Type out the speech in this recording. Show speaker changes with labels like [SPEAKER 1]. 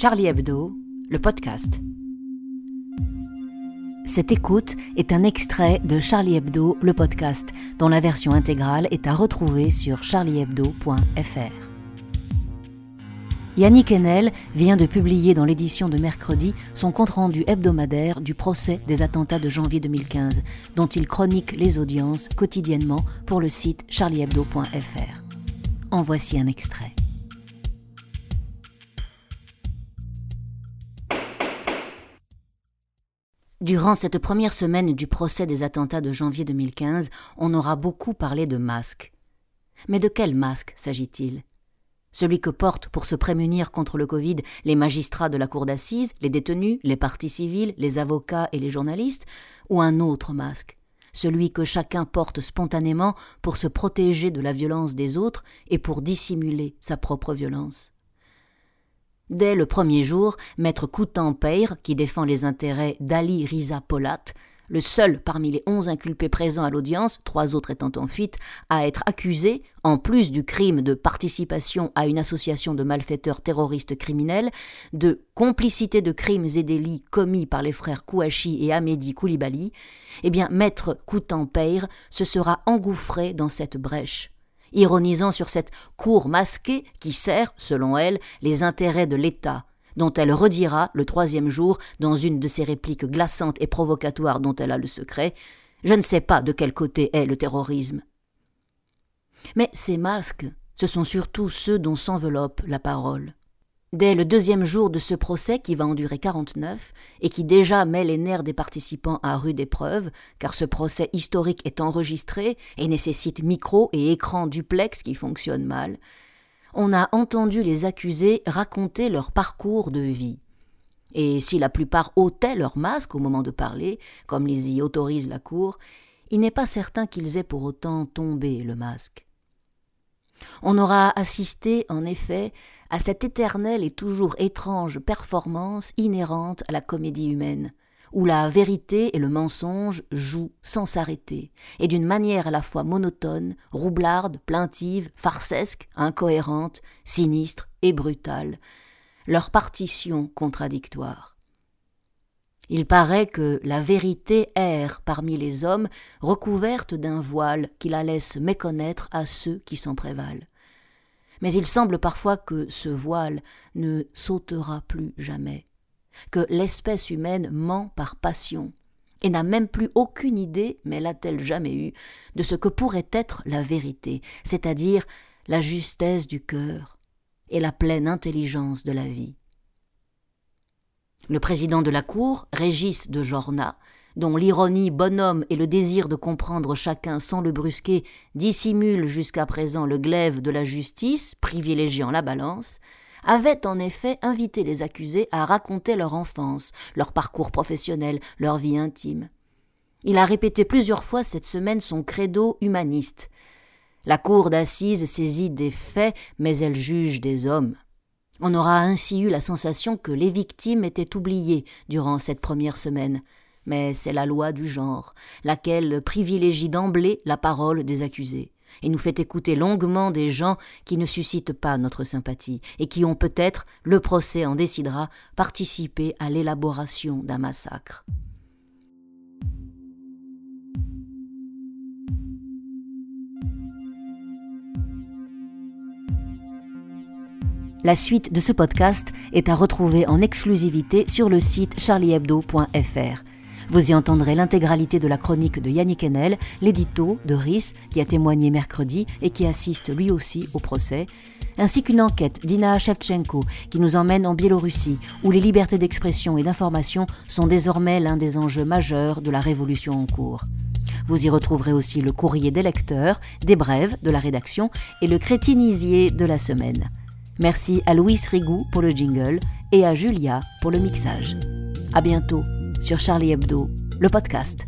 [SPEAKER 1] Charlie Hebdo, le podcast. Cette écoute est un extrait de Charlie Hebdo, le podcast, dont la version intégrale est à retrouver sur charliehebdo.fr. Yannick Enel vient de publier dans l'édition de mercredi son compte-rendu hebdomadaire du procès des attentats de janvier 2015, dont il chronique les audiences quotidiennement pour le site charliehebdo.fr. En voici un extrait. Durant cette première semaine du procès des attentats de janvier 2015, on aura beaucoup parlé de masques. Mais de quel masque s'agit-il? Celui que portent pour se prémunir contre le Covid les magistrats de la cour d'assises, les détenus, les partis civils, les avocats et les journalistes, ou un autre masque? Celui que chacun porte spontanément pour se protéger de la violence des autres et pour dissimuler sa propre violence? Dès le premier jour, maître Coutan-Peyre, qui défend les intérêts d'Ali Riza Polat, le seul parmi les onze inculpés présents à l'audience, trois autres étant en fuite, à être accusé, en plus du crime de participation à une association de malfaiteurs terroristes criminels, de complicité de crimes et délits commis par les frères Kouachi et Amédi Koulibaly, eh bien, maître Coutan-Peyre se sera engouffré dans cette brèche ironisant sur cette cour masquée qui sert, selon elle, les intérêts de l'État, dont elle redira le troisième jour, dans une de ses répliques glaçantes et provocatoires dont elle a le secret, Je ne sais pas de quel côté est le terrorisme. Mais ces masques, ce sont surtout ceux dont s'enveloppe la parole. Dès le deuxième jour de ce procès qui va en durer 49 et qui déjà met les nerfs des participants à rude épreuve, car ce procès historique est enregistré et nécessite micro et écran duplex qui fonctionnent mal, on a entendu les accusés raconter leur parcours de vie. Et si la plupart ôtaient leur masque au moment de parler, comme les y autorise la Cour, il n'est pas certain qu'ils aient pour autant tombé le masque. On aura assisté, en effet, à cette éternelle et toujours étrange performance inhérente à la comédie humaine, où la vérité et le mensonge jouent sans s'arrêter, et d'une manière à la fois monotone, roublarde, plaintive, farcesque, incohérente, sinistre et brutale, leur partition contradictoire. Il paraît que la vérité erre parmi les hommes, recouverte d'un voile qui la laisse méconnaître à ceux qui s'en prévalent mais il semble parfois que ce voile ne sautera plus jamais, que l'espèce humaine ment par passion, et n'a même plus aucune idée, mais l'a-t-elle jamais eue, de ce que pourrait être la vérité, c'est-à-dire la justesse du cœur et la pleine intelligence de la vie. Le président de la Cour, Régis de Jorna, dont l'ironie bonhomme et le désir de comprendre chacun sans le brusquer dissimulent jusqu'à présent le glaive de la justice, privilégiant la balance, avait en effet invité les accusés à raconter leur enfance, leur parcours professionnel, leur vie intime. Il a répété plusieurs fois cette semaine son credo humaniste. La cour d'assises saisit des faits, mais elle juge des hommes. On aura ainsi eu la sensation que les victimes étaient oubliées durant cette première semaine mais c'est la loi du genre, laquelle privilégie d'emblée la parole des accusés, et nous fait écouter longuement des gens qui ne suscitent pas notre sympathie, et qui ont peut-être, le procès en décidera, participé à l'élaboration d'un massacre. La suite de ce podcast est à retrouver en exclusivité sur le site charliehebdo.fr. Vous y entendrez l'intégralité de la chronique de Yannick Enel, l'édito de RIS qui a témoigné mercredi et qui assiste lui aussi au procès, ainsi qu'une enquête d'Ina Shevchenko qui nous emmène en Biélorussie, où les libertés d'expression et d'information sont désormais l'un des enjeux majeurs de la révolution en cours. Vous y retrouverez aussi le courrier des lecteurs, des brèves de la rédaction et le crétinisier de la semaine. Merci à Louis Rigou pour le jingle et à Julia pour le mixage. À bientôt sur Charlie Hebdo, le podcast.